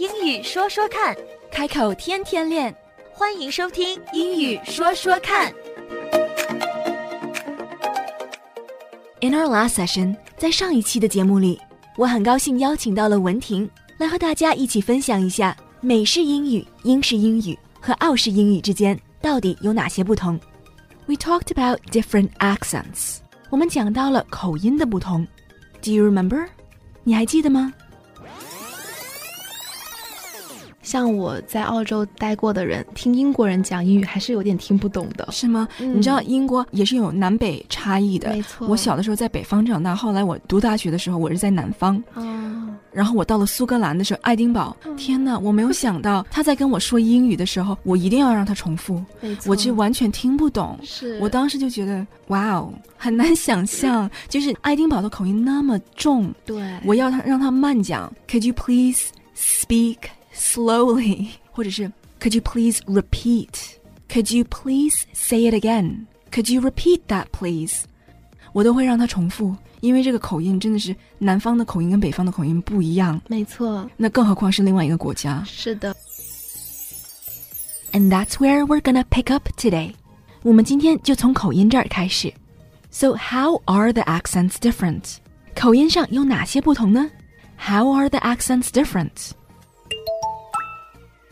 英语说说看，开口天天练。欢迎收听《英语说说看》。In our last session，在上一期的节目里，我很高兴邀请到了文婷来和大家一起分享一下美式英语、英式英语和澳式英语之间到底有哪些不同。We talked about different accents，我们讲到了口音的不同。Do you remember？你还记得吗？像我在澳洲待过的人，听英国人讲英语还是有点听不懂的。是吗？嗯你知道英国也是有南北差异的。没错我小的时候在北方长大，后来我读大学的时候，我是在南方。啊，然后我到了苏格兰的时候，爱丁堡，嗯天哪！我没有想到他在跟我说英语的时候，我一定要让他重复，我就完全听不懂。是我当时就觉得，哇哦，很难想象，就是爱丁堡的口音那么重，对，我要他让他慢讲。Could you please speak slowly？或者是 Could you please repeat? Could you please say it again? Could you repeat that, please? 我都会让他重复，因为这个口音真的是南方的口音跟北方的口音不一样，没错，那更何况是另外一个国家。是的， And that's where we're gonna pick up today. 我们今天就从口音这儿开始。So how are the accents different? 口音上有哪些不同呢？How are the accents different?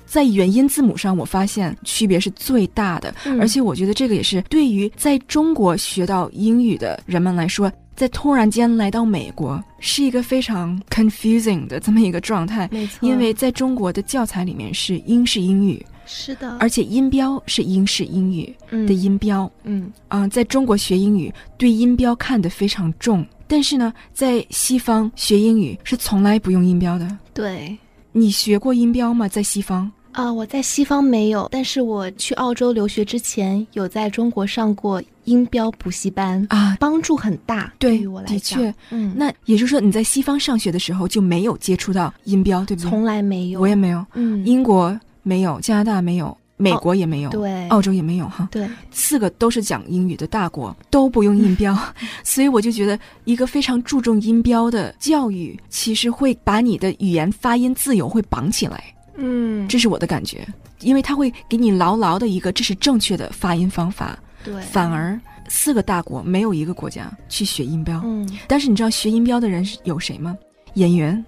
在元音字母上，我发现区别是最大的，嗯而且我觉得这个也是对于在中国学到英语的人们来说，在突然间来到美国，是一个非常 confusing 的这么一个状态。没错，因为在中国的教材里面是英式英语，是的，而且音标是英式英语的音标。嗯，嗯、在中国学英语对音标看得非常重，但是呢，在西方学英语是从来不用音标的。对。你学过音标吗？在西方？啊、我在西方没有，但是我去澳洲留学之前，有在中国上过音标补习班，啊，帮助很大。对于我，来的讲，确。嗯，那也就是说，你在西方上学的时候就没有接触到音标，对不对？从来没有。我也没有，嗯，英国没有，加拿大没有，美国也没有，对澳洲也没有哈。对，四个都是讲英语的大国，都不用音标，所以我就觉得一个非常注重音标的教育，其实会把你的语言发音自由会绑起来，嗯，这是我的感觉，因为它会给你牢牢的一个这是正确的发音方法，对，反而四个大国没有一个国家去学音标，嗯，但是你知道学音标的人是有谁吗？演员。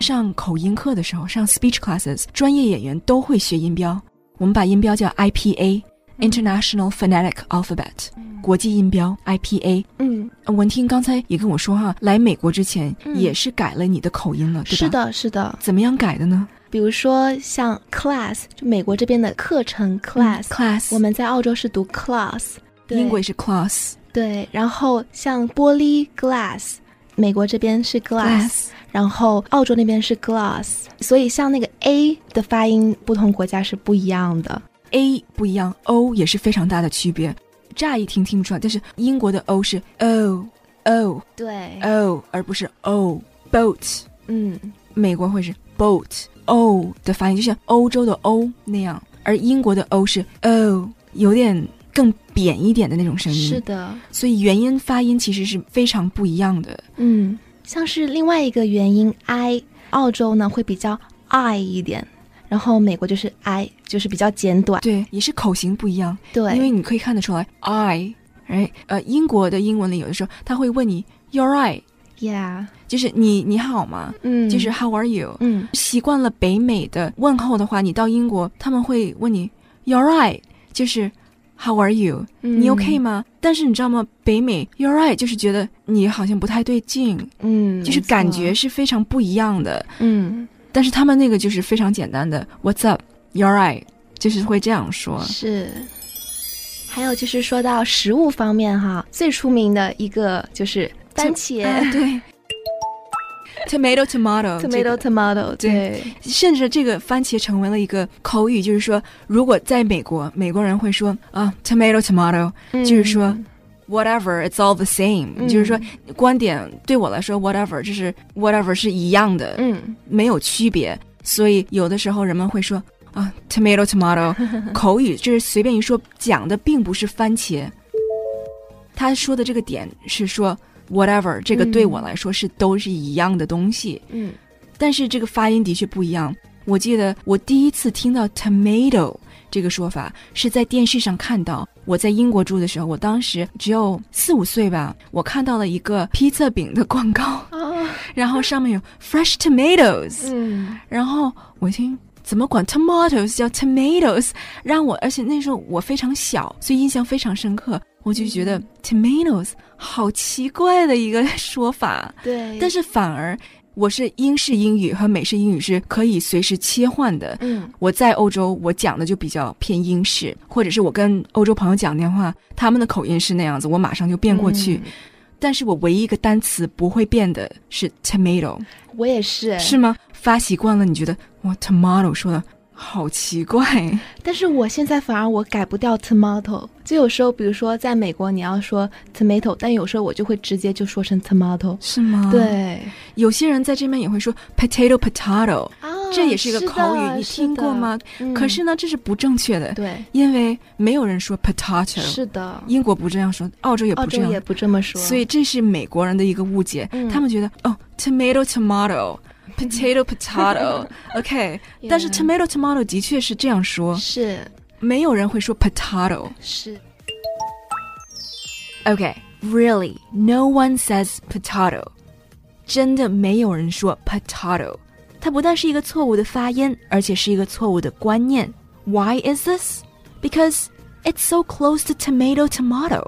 上口音课的时候，上 speech classes，专业演员都会学音标。我们把音标叫 IPA，International Phonetic Alphabet，、国际音标 IPA。嗯，呃文听刚才也跟我说哈，来美国之前嗯也是改了你的口音了，对吧？是。的，是的。怎么样改的呢比如说像 class，就美国这边的课程 class，、class，我们在澳洲是读 class，对英国也是 class 对，然后像玻璃 glass，美国这边是 glass，然后澳洲那边是 glass，所以像那个 a 的发音，不同国家是不一样的。A 不一样，O 也是非常大的区别。乍一听听不出来，但是英国的 O 是 O O 对 O，而不是 O boat。嗯，美国会是 boat O 的发音，就像欧洲的 O 那样，而英国的 O 是 O，有点更扁一点的那种声音。是的，所以元音发音其实是非常不一样的。嗯，像是另外一个元音 i，澳洲呢会比较 i 一点，然后美国就是 i，就是比较简短。对，也是口型不一样，对，因为你可以看得出来 I，哎，呃，英国的英文里有的时候他会问你 You're right，yeah，就是你你好吗？嗯，就是 How are you？嗯，习惯了北美的问候的话，你到英国他们会问你 You're right，就是 How are you？、嗯你 OK 吗？但是你知道吗？北美 You're right 就是觉得你好像不太对劲，嗯，就是感觉，是非常不一样的。嗯，但是他们那个就是非常简单的 What's up？You're right，就是会这样说。是。还有就是说到食物方面哈，最出名的一个就是番茄、啊对，tomato tomato 这 tomato 个。tomato，对，甚至这个番茄成为了一个口语，就是说，如果在美国，美国人会说啊，tomato tomato，、就是说 whatever it's all the same，、嗯就是说观点对我来说 whatever 就是 whatever 是一样的，嗯没有区别。所以有的时候人们会说啊，tomato tomato，口语就是随便一说，讲的并不是番茄。他说的这个点是说 whatever，这个对我来说是都是一样的东西。嗯但是这个发音的确不一样。我记得我第一次听到 tomato 这个说法是在电视上看到。我在英国住的时候，我当时只有四五岁吧，我看到了一个披萨饼的广告，然后上面有 fresh tomatoes，嗯，然后我听怎么管 tomatoes 叫 tomatoes，让我而且那时候我非常小，所以印象非常深刻，我就觉得 tomatoes 好奇怪的一个 说法，对，但是反而。我是英式英语和美式英语是可以随时切换的。嗯，我在欧洲，我讲的就比较偏英式，或者是我跟欧洲朋友讲电话，他们的口音是那样子，我马上就变过去。但是我唯一一个单词不会变的是 tomato。我也是。是吗？发习惯了，你觉得哇，tomato 说的。好奇怪，但是我现在反而我改不掉 tomato，就有时候，比如说在美国你要说 tomato，但有时候我就会直接就说成 tomato，是吗？对，有些人在这边也会说 potato potato，这也是一个口语，你听过吗？可是呢，这是不正确的，对，因为没有人说 potato，是的，英国不这样说，澳洲也不这样，也不这么说，所以这是美国人的一个误解，他们觉得哦 tomato tomato。Potato, potato. OK，但是 tomato, tomato 的确是这样说，是没有人会说 potato。是。OK, really, no one says potato. 真的没有人说 potato。它不但是一个错误的发音，而且是一个错误的观念。Why is this? Because it's so close to tomato, tomato.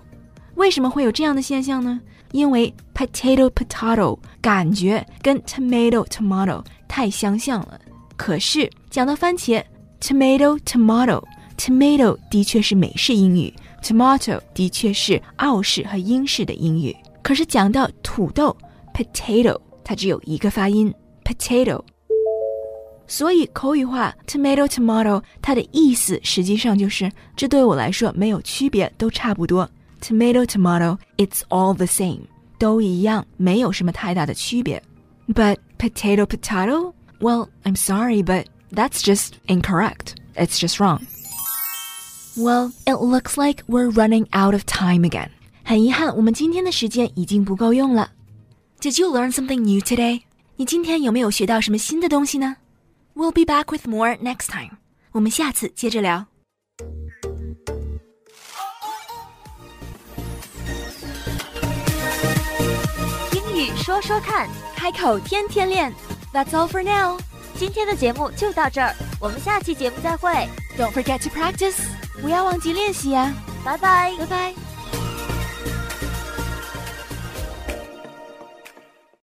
为什么会有这样的现象呢？ 因为 potato potato 感觉跟 tomato tomato 太相像了。可是讲到番茄，tomato tomato tomato 的确是美式英语，tomato 的确是澳式和英式的英语。可是讲到土豆 potato，它只有一个发音 potato。所以口语化 tomato tomato 它的意思实际上就是这对我来说没有区别，都差不多。Tomato, tomato, it's all the same，都一样，没有什么太大的区别。But potato, potato? Well, I'm sorry, but that's just incorrect. It's just wrong. Well, it looks like we're running out of time again. 很遗憾，我们今天的时间已经不够用了。Did you learn something new today? 你今天有没有学到什么新的东西呢？We'll be back with more next time. 我们下次接着聊。 说说看，开口天天练。That's all for now。今天的节目就到这儿，我们下期节目再会。Don't forget to practice，不要忘记练习呀。拜拜，拜拜。